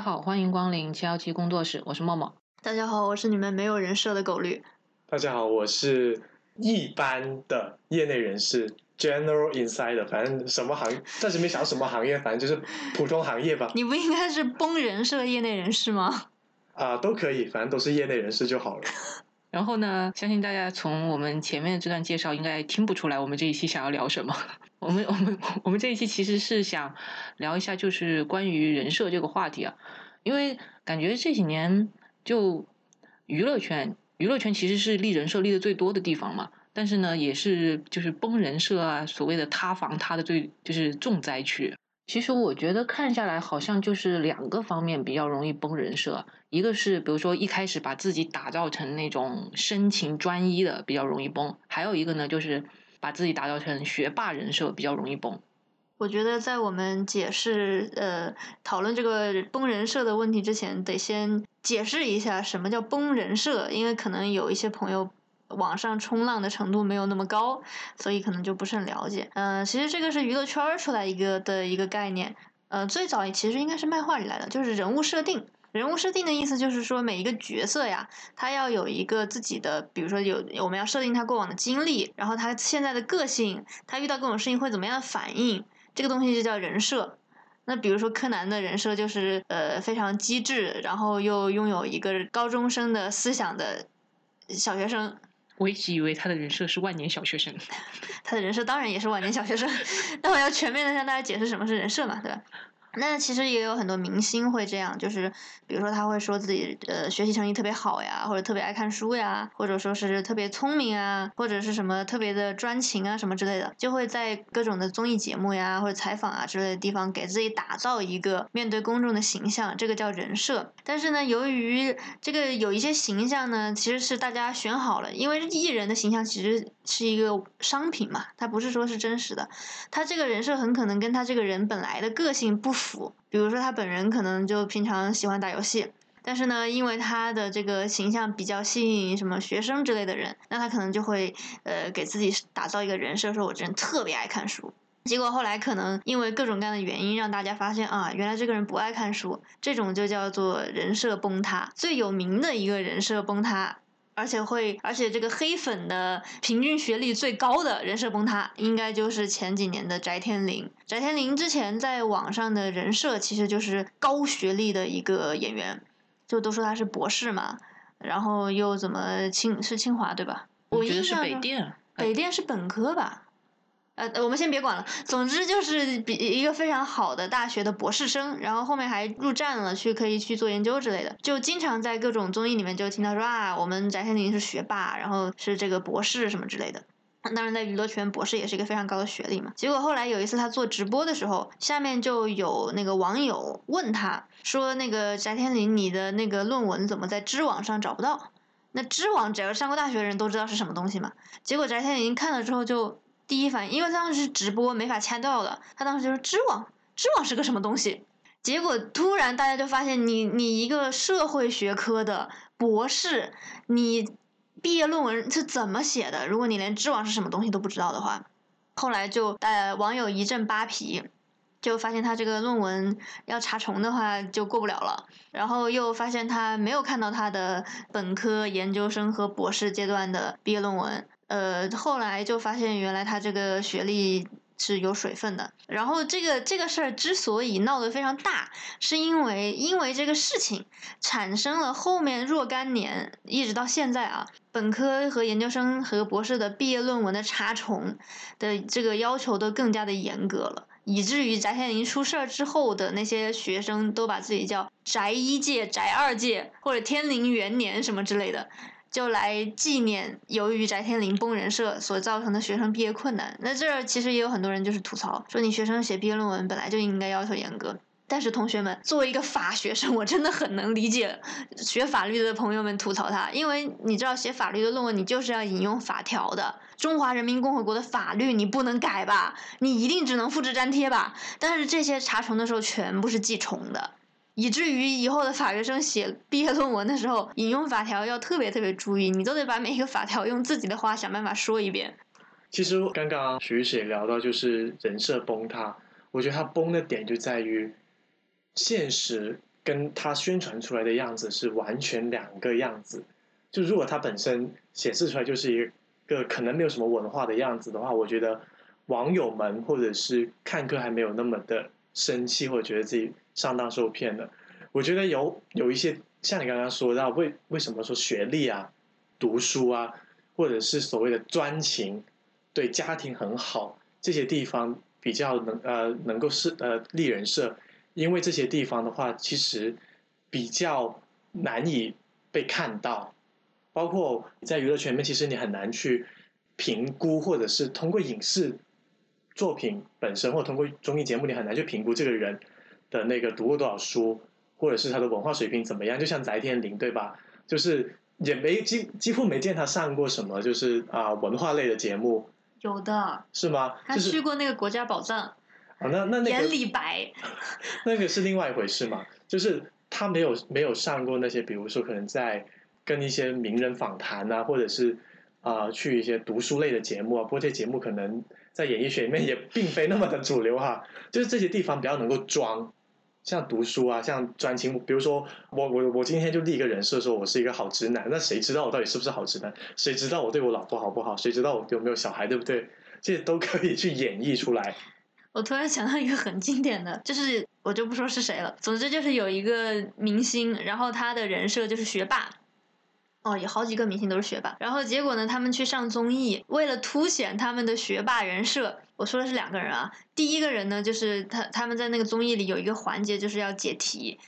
大家好，欢迎光临七幺七工作室，我是默默。大家好，我是你们没有人设的狗绿。大家好，我是一般的业内人士，General Insider，反正什么行，暂时没想到什么行业，反正就是普通行业吧。你不应该是崩人设业内人士吗？啊，都可以，反正都是业内人士就好了。然后呢，相信大家从我们前面这段介绍，应该听不出来我们这一期想要聊什么。我们我们我们这一期其实是想聊一下，就是关于人设这个话题啊，因为感觉这几年就娱乐圈，娱乐圈其实是立人设立的最多的地方嘛，但是呢，也是就是崩人设啊，所谓的塌房塌的最就是重灾区。其实我觉得看下来，好像就是两个方面比较容易崩人设。一个是比如说一开始把自己打造成那种深情专一的，比较容易崩；还有一个呢，就是把自己打造成学霸人设，比较容易崩。我觉得在我们解释呃讨论这个崩人设的问题之前，得先解释一下什么叫崩人设，因为可能有一些朋友。网上冲浪的程度没有那么高，所以可能就不是很了解。嗯，其实这个是娱乐圈出来一个的一个概念。呃，最早其实应该是漫画里来的，就是人物设定。人物设定的意思就是说，每一个角色呀，他要有一个自己的，比如说有我们要设定他过往的经历，然后他现在的个性，他遇到各种事情会怎么样反应，这个东西就叫人设。那比如说柯南的人设就是呃非常机智，然后又拥有一个高中生的思想的小学生。我一直以为他的人设是万年小学生，他的人设当然也是万年小学生。那我要全面的向大家解释什么是人设嘛，对吧？那其实也有很多明星会这样，就是比如说他会说自己呃学习成绩特别好呀，或者特别爱看书呀，或者说是特别聪明啊，或者是什么特别的专情啊什么之类的，就会在各种的综艺节目呀或者采访啊之类的地方给自己打造一个面对公众的形象，这个叫人设。但是呢，由于这个有一些形象呢，其实是大家选好了，因为艺人的形象其实是一个商品嘛，它不是说是真实的，他这个人设很可能跟他这个人本来的个性不。符，比如说他本人可能就平常喜欢打游戏，但是呢，因为他的这个形象比较吸引什么学生之类的人，那他可能就会呃给自己打造一个人设，说我这人特别爱看书。结果后来可能因为各种各样的原因，让大家发现啊，原来这个人不爱看书，这种就叫做人设崩塌。最有名的一个人设崩塌。而且会，而且这个黑粉的平均学历最高的人设崩塌，应该就是前几年的翟天临。翟天临之前在网上的人设其实就是高学历的一个演员，就都说他是博士嘛，然后又怎么清是清华对吧？我觉得是北电，北电是本科吧。呃，我们先别管了。总之就是比一个非常好的大学的博士生，然后后面还入站了，去可以去做研究之类的。就经常在各种综艺里面就听到说啊，我们翟天临是学霸，然后是这个博士什么之类的。当然，在娱乐圈，博士也是一个非常高的学历嘛。结果后来有一次他做直播的时候，下面就有那个网友问他说：“那个翟天临，你的那个论文怎么在知网上找不到？”那知网只要上过大学的人都知道是什么东西嘛。结果翟天临看了之后就。第一反应，因为他当时是直播，没法掐掉的。他当时就是知网，知网是个什么东西？结果突然大家就发现，你你一个社会学科的博士，你毕业论文是怎么写的？如果你连知网是什么东西都不知道的话，后来就呃网友一阵扒皮，就发现他这个论文要查重的话就过不了了。然后又发现他没有看到他的本科、研究生和博士阶段的毕业论文。呃，后来就发现原来他这个学历是有水分的。然后这个这个事儿之所以闹得非常大，是因为因为这个事情产生了后面若干年一直到现在啊，本科和研究生和博士的毕业论文的查重的这个要求都更加的严格了，以至于翟天临出事儿之后的那些学生都把自己叫翟一届、翟二届或者天临元年什么之类的。就来纪念由于翟天临崩人设所造成的学生毕业困难。那这儿其实也有很多人就是吐槽，说你学生写毕业论文本来就应该要求严格。但是同学们，作为一个法学生，我真的很能理解学法律的朋友们吐槽他，因为你知道写法律的论文你就是要引用法条的，中华人民共和国的法律你不能改吧，你一定只能复制粘贴吧。但是这些查重的时候全部是记重的。以至于以后的法学生写毕业论文的时候，引用法条要特别特别注意，你都得把每一个法条用自己的话想办法说一遍。其实刚刚徐雪聊到就是人设崩塌，我觉得他崩的点就在于现实跟他宣传出来的样子是完全两个样子。就如果他本身显示出来就是一个可能没有什么文化的样子的话，我觉得网友们或者是看客还没有那么的生气，或者觉得自己上当受骗的。我觉得有有一些像你刚刚说到，为为什么说学历啊、读书啊，或者是所谓的专情，对家庭很好这些地方比较能呃能够是呃立人设。因为这些地方的话，其实比较难以被看到，包括在娱乐圈里面，其实你很难去评估，或者是通过影视作品本身，或通过综艺节目，你很难去评估这个人的那个读过多少书，或者是他的文化水平怎么样。就像翟天临，对吧？就是也没几几乎没见他上过什么，就是啊文化类的节目。有的。是吗？他去过那个国家宝藏。啊，那那那个演李白，那个是另外一回事嘛？就是他没有没有上过那些，比如说可能在跟一些名人访谈啊，或者是啊去一些读书类的节目啊。不过这些节目可能在演艺学里面也并非那么的主流哈。就是这些地方比较能够装，像读书啊，像专情。比如说我我我今天就立一个人设，说我是一个好直男，那谁知道我到底是不是好直男？谁知道我对我老婆好不好？谁知道我有没有小孩，对不对？这些都可以去演绎出来。我突然想到一个很经典的，就是我就不说是谁了。总之就是有一个明星，然后他的人设就是学霸。哦，有好几个明星都是学霸。然后结果呢，他们去上综艺，为了凸显他们的学霸人设，我说的是两个人啊。第一个人呢，就是他他们在那个综艺里有一个环节，就是要解题。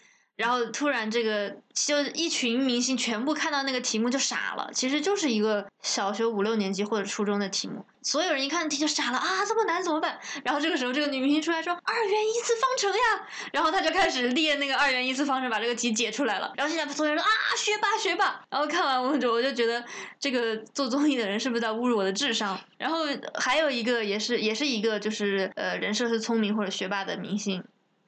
然后突然，这个就一群明星全部看到那个题目就傻了。其实就是一个小学五六年级或者初中的题目，所有人一看题就傻了啊，这么难怎么办？然后这个时候，这个女明星出来说：“二元一次方程呀！”然后他就开始列那个二元一次方程，把这个题解出来了。然后现在所有人说：“啊，学霸学霸！”然后看完我就我就觉得这个做综艺的人是不是在侮辱我的智商？然后还有一个也是也是一个就是呃人设是聪明或者学霸的明星。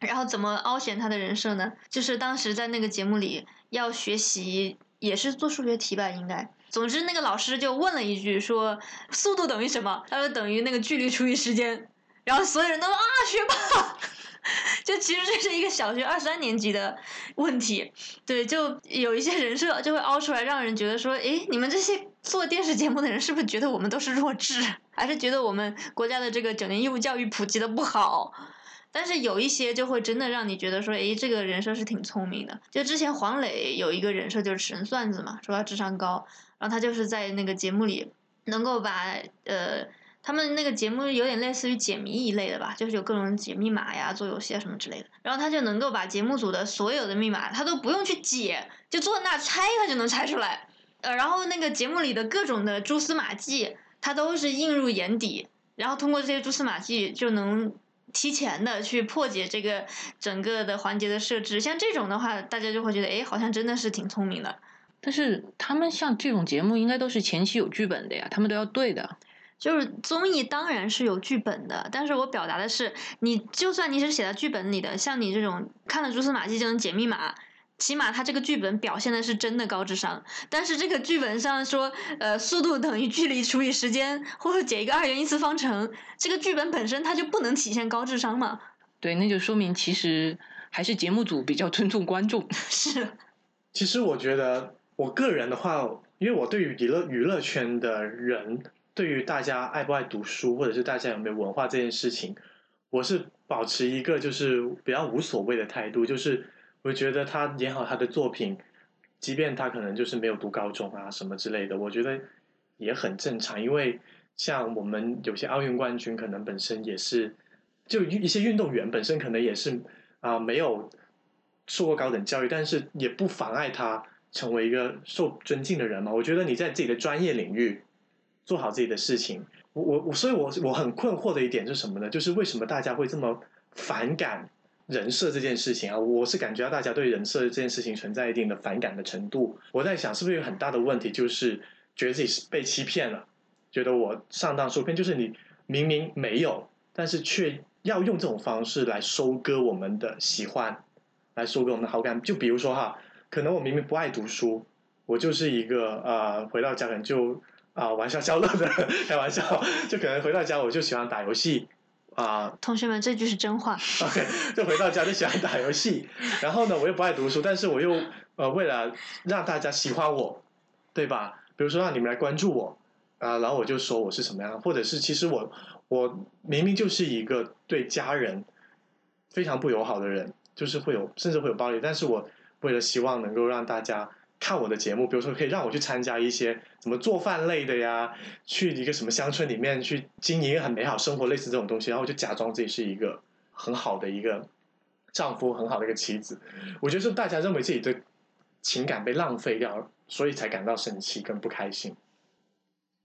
然后怎么凹显他的人设呢？就是当时在那个节目里要学习，也是做数学题吧，应该。总之那个老师就问了一句，说速度等于什么？他说等于那个距离除以时间。然后所有人都啊，学霸！就其实这是一个小学二三年级的问题。对，就有一些人设就会凹出来，让人觉得说，诶，你们这些做电视节目的人是不是觉得我们都是弱智，还是觉得我们国家的这个九年义务教育普及的不好？但是有一些就会真的让你觉得说，诶，这个人设是挺聪明的。就之前黄磊有一个人设就是神算子嘛，说他智商高，然后他就是在那个节目里能够把呃，他们那个节目有点类似于解谜一类的吧，就是有各种解密码呀、做游戏啊什么之类的。然后他就能够把节目组的所有的密码，他都不用去解，就坐那猜，他就能猜出来。呃，然后那个节目里的各种的蛛丝马迹，他都是映入眼底，然后通过这些蛛丝马迹就能。提前的去破解这个整个的环节的设置，像这种的话，大家就会觉得，哎，好像真的是挺聪明的。但是他们像这种节目，应该都是前期有剧本的呀，他们都要对的。就是综艺当然是有剧本的，但是我表达的是，你就算你是写在剧本里的，像你这种看了蛛丝马迹就能解密码。起码他这个剧本表现的是真的高智商，但是这个剧本上说，呃，速度等于距离除以时间，或者解一个二元一次方程，这个剧本本身它就不能体现高智商嘛？对，那就说明其实还是节目组比较尊重观众。是。其实我觉得，我个人的话，因为我对于娱乐娱乐圈的人，对于大家爱不爱读书，或者是大家有没有文化这件事情，我是保持一个就是比较无所谓的态度，就是。我觉得他演好他的作品，即便他可能就是没有读高中啊什么之类的，我觉得也很正常。因为像我们有些奥运冠军，可能本身也是，就一些运动员本身可能也是啊没有受过高等教育，但是也不妨碍他成为一个受尊敬的人嘛。我觉得你在自己的专业领域做好自己的事情，我我我，所以我我很困惑的一点是什么呢？就是为什么大家会这么反感？人设这件事情啊，我是感觉到大家对人设这件事情存在一定的反感的程度。我在想，是不是有很大的问题，就是觉得自己是被欺骗了，觉得我上当受骗，就是你明明没有，但是却要用这种方式来收割我们的喜欢，来收割我们的好感。就比如说哈，可能我明明不爱读书，我就是一个呃，回到家可能就啊玩消消乐的 开玩笑，就可能回到家我就喜欢打游戏。啊、同学们，这句是真话。OK，就回到家就喜欢打游戏，然后呢，我又不爱读书，但是我又呃为了让大家喜欢我，对吧？比如说让你们来关注我啊、然后我就说我是什么样，或者是其实我我明明就是一个对家人非常不友好的人，就是会有甚至会有暴力，但是我为了希望能够让大家看我的节目，比如说可以让我去参加一些什么做饭类的呀，去一个什么乡村里面去经营一个很美好生活，类似这种东西，然后我就假装自己是一个很好的一个丈夫，很好的一个妻子。我觉得是大家认为自己的情感被浪费掉了，所以才感到生气跟不开心。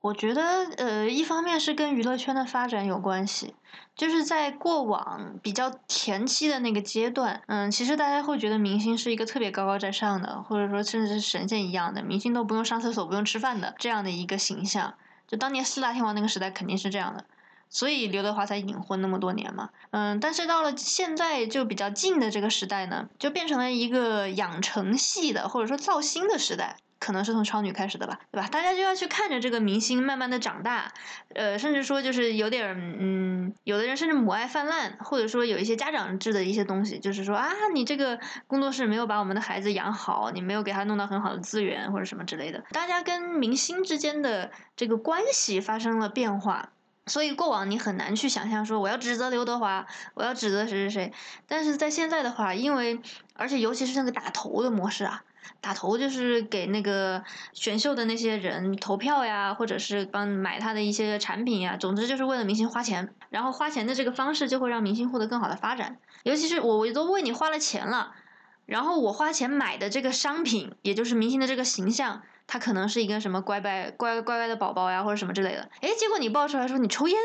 我觉得，呃，一方面是跟娱乐圈的发展有关系，就是在过往比较前期的那个阶段，嗯，其实大家会觉得明星是一个特别高高在上的，或者说甚至是神仙一样的，明星都不用上厕所、不用吃饭的这样的一个形象。就当年四大天王那个时代肯定是这样的，所以刘德华才隐婚那么多年嘛。嗯，但是到了现在就比较近的这个时代呢，就变成了一个养成系的或者说造星的时代。可能是从超女开始的吧，对吧？大家就要去看着这个明星慢慢的长大，呃，甚至说就是有点，嗯，有的人甚至母爱泛滥，或者说有一些家长制的一些东西，就是说啊，你这个工作室没有把我们的孩子养好，你没有给他弄到很好的资源或者什么之类的，大家跟明星之间的这个关系发生了变化。所以过往你很难去想象说我要指责刘德华，我要指责谁谁谁，但是在现在的话，因为而且尤其是那个打头的模式啊，打头就是给那个选秀的那些人投票呀，或者是帮买他的一些产品呀，总之就是为了明星花钱，然后花钱的这个方式就会让明星获得更好的发展。尤其是我我都为你花了钱了，然后我花钱买的这个商品，也就是明星的这个形象，他可能是一个什么乖乖乖乖乖的宝宝呀，或者什么之类的。诶，结果你爆出来说你抽烟，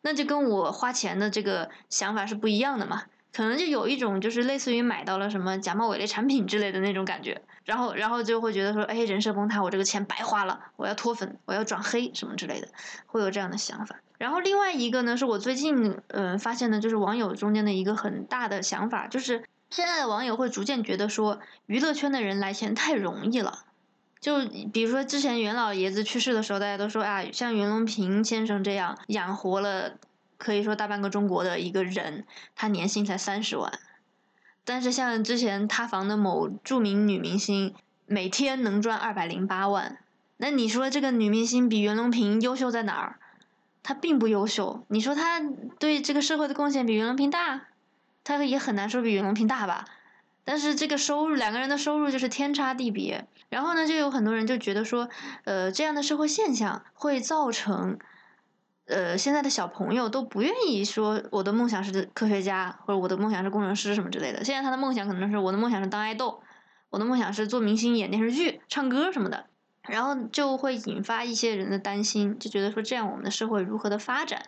那就跟我花钱的这个想法是不一样的嘛。可能就有一种就是类似于买到了什么假冒伪劣产品之类的那种感觉，然后然后就会觉得说，哎，人设崩塌，我这个钱白花了，我要脱粉，我要转黑什么之类的，会有这样的想法。然后另外一个呢，是我最近嗯、发现的，就是网友中间的一个很大的想法，就是现在的网友会逐渐觉得说，娱乐圈的人来钱太容易了。就比如说之前袁老爷子去世的时候，大家都说啊，像袁隆平先生这样养活了。可以说大半个中国的一个人，他年薪才三十万，但是像之前塌房的某著名女明星，每天能赚二百零八万。那你说这个女明星比袁隆平优秀在哪儿？她并不优秀。你说她对这个社会的贡献比袁隆平大？她也很难说比袁隆平大吧。但是这个收入，两个人的收入就是天差地别。然后呢，就有很多人就觉得说，呃，这样的社会现象会造成。呃，现在的小朋友都不愿意说我的梦想是科学家，或者我的梦想是工程师什么之类的。现在他的梦想可能是我的梦想是当爱豆，我的梦想是做明星、演电视剧、唱歌什么的。然后就会引发一些人的担心，就觉得说这样我们的社会如何的发展？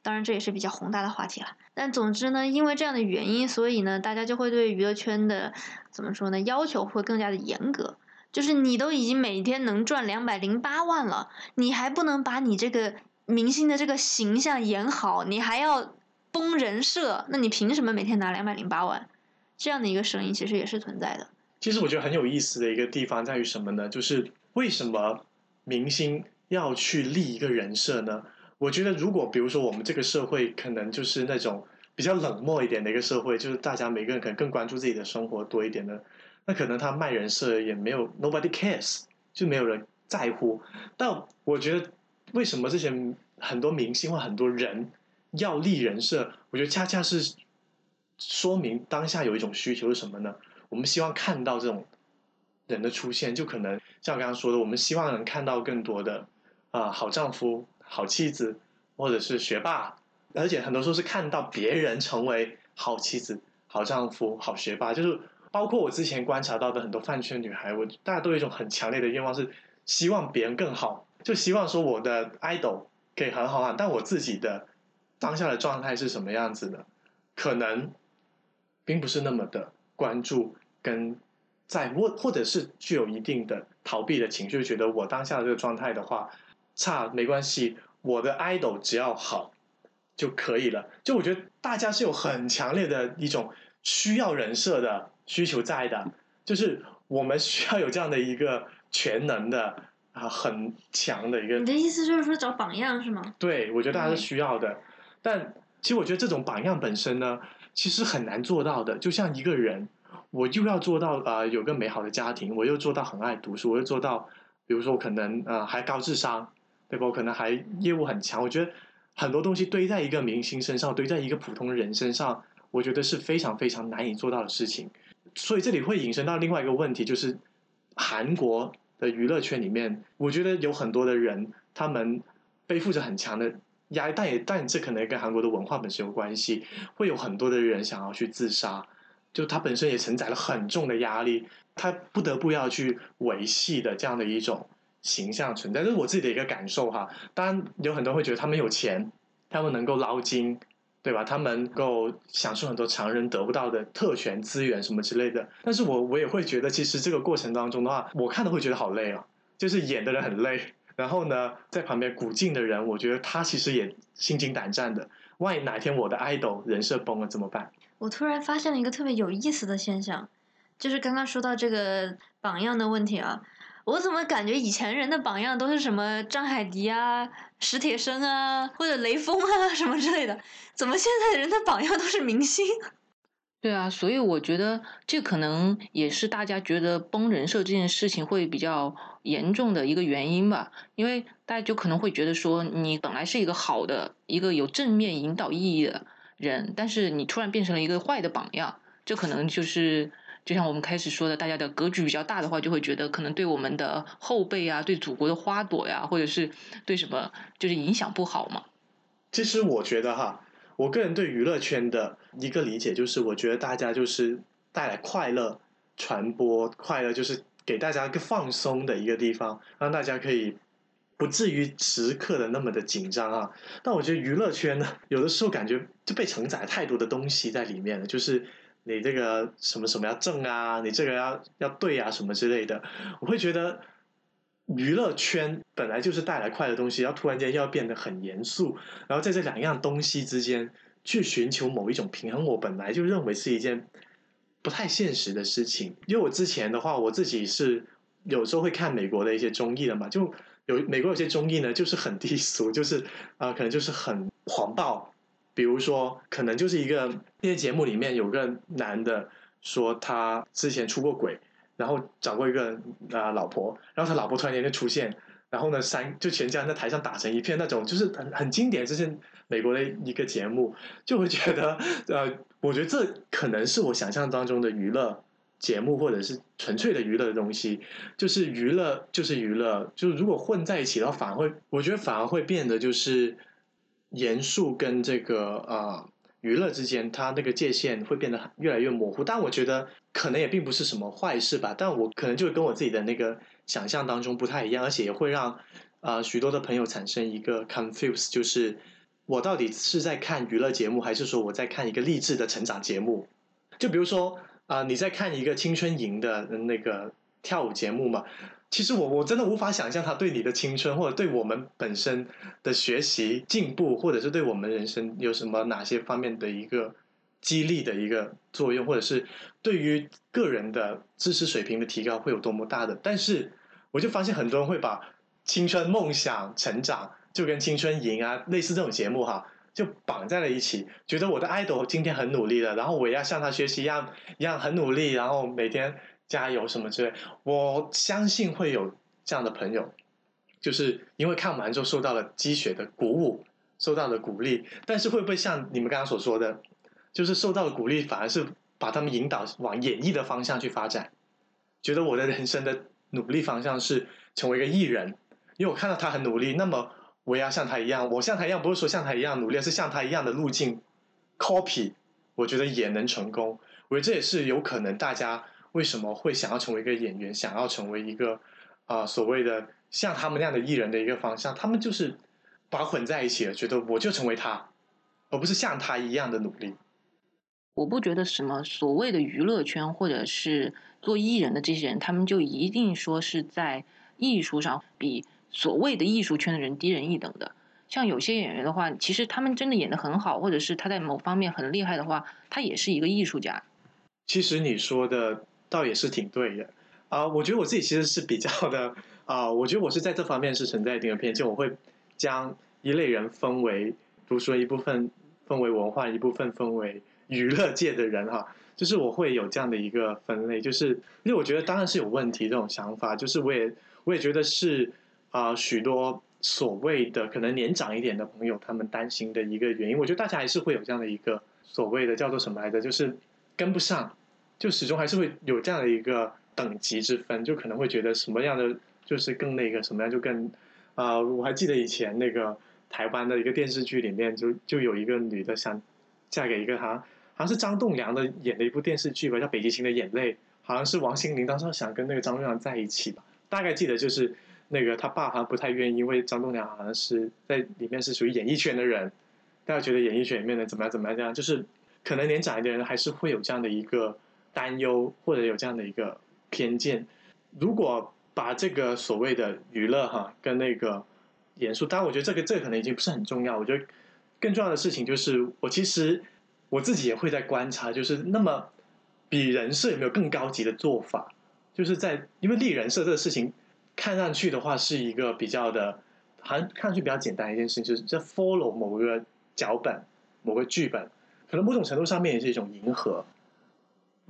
当然这也是比较宏大的话题了。但总之呢，因为这样的原因，所以呢，大家就会对娱乐圈的怎么说呢，要求会更加的严格。就是你都已经每天能赚两百零八万了，你还不能把你这个。明星的这个形象演好，你还要崩人设，那你凭什么每天拿两百零八万？这样的一个声音其实也是存在的。其实我觉得很有意思的一个地方在于什么呢？就是为什么明星要去立一个人设呢？我觉得如果比如说我们这个社会可能就是那种比较冷漠一点的一个社会，就是大家每个人可能更关注自己的生活多一点的，那可能他卖人设也没有 nobody cares，就没有人在乎。但我觉得。为什么这些很多明星或很多人要立人设？我觉得恰恰是说明当下有一种需求是什么呢？我们希望看到这种人的出现，就可能像我刚刚说的，我们希望能看到更多的啊、好丈夫、好妻子，或者是学霸，而且很多时候是看到别人成为好妻子、好丈夫、好学霸，就是包括我之前观察到的很多饭圈女孩，我大家都有一种很强烈的愿望，是希望别人更好。就希望说我的 idol 可以很好啊，但我自己的当下的状态是什么样子的，可能并不是那么的关注跟在或或者是具有一定的逃避的情绪，觉得我当下的这个状态的话差没关系，我的 idol 只要好就可以了。就我觉得大家是有很强烈的一种需要人设的需求在的，就是我们需要有这样的一个全能的。啊，很强的一个。你的意思就是说找榜样是吗？对，我觉得大家是需要的，但其实我觉得这种榜样本身呢，其实很难做到的。就像一个人，我又要做到呃有个美好的家庭，我又做到很爱读书，我又做到，比如说我可能呃还高智商，对吧？我可能还业务很强。我觉得很多东西堆在一个明星身上，堆在一个普通人身上，我觉得是非常非常难以做到的事情。所以这里会引申到另外一个问题，就是韩国的娱乐圈里面，我觉得有很多的人，他们背负着很强的压力，但也但这可能跟韩国的文化本身有关系，会有很多的人想要去自杀，就他本身也承载了很重的压力，他不得不要去维系的这样的一种形象存在，这是我自己的一个感受哈。当然有很多人会觉得他们有钱，他们能够捞金。对吧？他们能够享受很多常人得不到的特权资源什么之类的，但是我我也会觉得，其实这个过程当中的话，我看的会觉得好累啊，就是演的人很累，然后呢，在旁边鼓劲的人，我觉得他其实也心惊胆战的。万一哪一天我的 idol 人设崩了怎么办？我突然发现了一个特别有意思的现象，就是刚刚说到这个榜样的问题啊。我怎么感觉以前人的榜样都是什么张海迪啊、史铁生啊，或者雷锋啊 什么之类的？怎么现在人的榜样都是明星？对啊，所以我觉得这可能也是大家觉得崩人设这件事情会比较严重的一个原因吧。因为大家就可能会觉得说，你本来是一个好的、一个有正面引导意义的人，但是你突然变成了一个坏的榜样，这可能就是。就像我们开始说的，大家的格局比较大的话，就会觉得可能对我们的后辈啊，对祖国的花朵呀，或者是对什么，就是影响不好嘛。其实我觉得哈，我个人对娱乐圈的一个理解就是，我觉得大家就是带来快乐、传播快乐，就是给大家一个放松的一个地方，让大家可以不至于时刻的那么的紧张啊。但我觉得娱乐圈呢，有的时候感觉就被承载太多的东西在里面了，就是。你这个什么什么要正啊，你这个要要对啊，什么之类的，我会觉得娱乐圈本来就是带来快的东西，要突然间要变得很严肃，然后在这两样东西之间去寻求某一种平衡，我本来就认为是一件不太现实的事情。因为我之前的话，我自己是有时候会看美国的一些综艺的嘛，就有美国有些综艺呢，就是很低俗，就是啊，可能就是很狂暴。比如说，可能就是一个那些节目里面有个男的说他之前出过轨，然后找过一个啊老婆，然后他老婆突然间就出现，然后呢三就全家在台上打成一片那种，就是很很经典，这是美国的一个节目，就会觉得呃，我觉得这可能是我想象当中的娱乐节目，或者是纯粹的娱乐的东西，就是娱乐就是娱乐，就是如果混在一起的话，反而会我觉得反而会变得就是。严肃跟这个呃娱乐之间，它那个界限会变得越来越模糊。但我觉得可能也并不是什么坏事吧。但我可能就跟我自己的那个想象当中不太一样，而且也会让啊许多的朋友产生一个 confuse，就是我到底是在看娱乐节目，还是说我在看一个励志的成长节目？就比如说啊，你在看一个青春营的那个跳舞节目嘛？其实我我真的无法想象他对你的青春，或者对我们本身的学习进步，或者是对我们人生有什么哪些方面的一个激励的一个作用，或者是对于个人的知识水平的提高会有多么大的。但是我就发现很多人会把青春梦想成长就跟青春营啊类似这种节目哈，就绑在了一起，觉得我的 idol 今天很努力了，然后我也要向他学习一样一样很努力，然后每天。加油什么之类，我相信会有这样的朋友，就是因为看完之后受到了积雪的鼓舞，受到了鼓励，但是会不会像你们刚刚所说的，就是受到了鼓励，反而是把他们引导往演艺的方向去发展？觉得我的人生的努力方向是成为一个艺人，因为我看到他很努力，那么我也要像他一样，我像他一样，不是说像他一样努力，而是像他一样的路径 copy，我觉得也能成功。我觉得这也是有可能大家。为什么会想要成为一个演员？想要成为一个啊所谓的像他们那样的艺人的一个方向？他们就是把混在一起了，觉得我就成为他，而不是像他一样的努力。我不觉得什么所谓的娱乐圈或者是做艺人的这些人，他们就一定说是在艺术上比所谓的艺术圈的人低人一等的。像有些演员的话，其实他们真的演的很好，或者是他在某方面很厉害的话，他也是一个艺术家。其实你说的。倒也是挺对的啊！我觉得我自己其实是比较的啊，我觉得我是在这方面是存在一定的偏见。我会将一类人分为，比如说一部分分为文化，一部分分为娱乐界的人哈。就是我会有这样的一个分类，就是因为我觉得当然是有问题这种想法，就是我也我也觉得是啊许多所谓的可能年长一点的朋友他们担心的一个原因。我觉得大家还是会有这样的一个所谓的叫做什么来着，就是跟不上，就始终还是会有这样的一个等级之分，就可能会觉得什么样的就是更那个什么样就更啊，我还记得以前那个台湾的一个电视剧里面就就有一个女的想嫁给一个他。好像是张栋梁的演的一部电视剧吧，叫《北极星的眼泪》。好像是王心凌当时想跟那个张栋梁在一起吧，大概记得就是那个他爸好像不太愿意，因为张栋梁好像是在里面是属于演艺圈的人，大家觉得演艺圈里面的怎么样怎么样这样，就是可能年长一点的人还是会有这样的一个担忧，或者有这样的一个偏见。如果把这个所谓的娱乐哈跟那个严肃，当然我觉得这个这个可能已经不是很重要。我觉得更重要的事情就是我其实。我自己也会在观察，就是那么比人设有没有更高级的做法？就是在因为立人设这个事情，看上去的话是一个比较的，好像看上去比较简单一件事情，就是在 follow 某个脚本、某个剧本，可能某种程度上面也是一种迎合。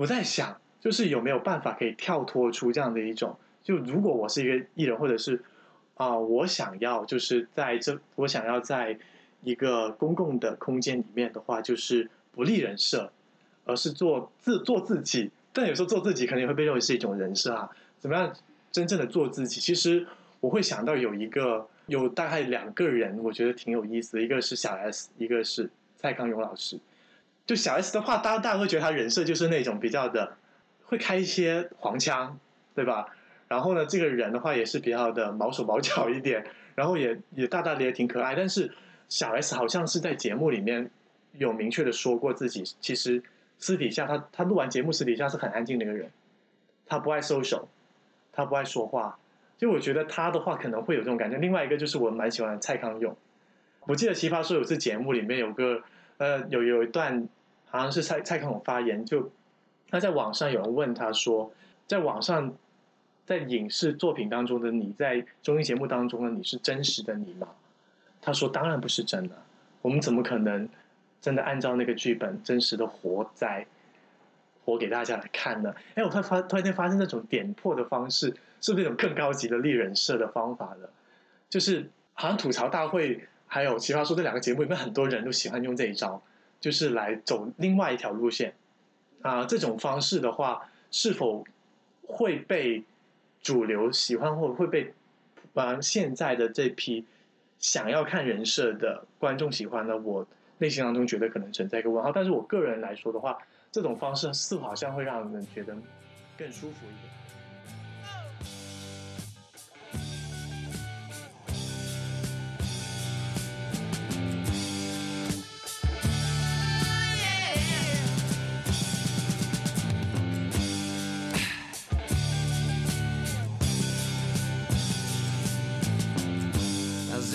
我在想，就是有没有办法可以跳脱出这样的一种？就如果我是一个艺人，或者是啊，我想要就是在这，我想要在一个公共的空间里面的话，就是。不立人设，而是做自做自己。但有时候做自己可能会被认为是一种人设啊。怎么样真正的做自己？其实我会想到有一个，有大概两个人，我觉得挺有意思的。一个是小 S，一个是蔡康永老师。就小 S 的话，大家大家会觉得他人设就是那种比较的，会开一些黄腔，对吧？然后呢，这个人的话也是比较的毛手毛脚一点，然后也也大大咧咧，挺可爱。但是小 S 好像是在节目里面。有明确的说过自己，其实私底下他他录完节目私底下是很安静的一个人，他不爱收手，他不爱说话。就我觉得他的话可能会有这种感觉。另外一个就是我蛮喜欢蔡康永，我记得奇葩说有次节目里面有个呃有有一段好像是蔡蔡康永发言，就他在网上有人问他说，在网上在影视作品当中的你在综艺节目当中的你是真实的你吗？他说当然不是真的，我们怎么可能？真的按照那个剧本真实的活在活给大家来看呢？哎，我突然发突然间发现那种点破的方式，是不是一种更高级的立人设的方法了？就是好像吐槽大会还有奇葩说这两个节目里面，很多人都喜欢用这一招，就是来走另外一条路线啊。这种方式的话，是否会被主流喜欢，或者会被啊现在的这批想要看人设的观众喜欢呢？我。内心当中觉得可能存在一个问号，但是我个人来说的话，这种方式似乎好像会让人觉得更舒服一点。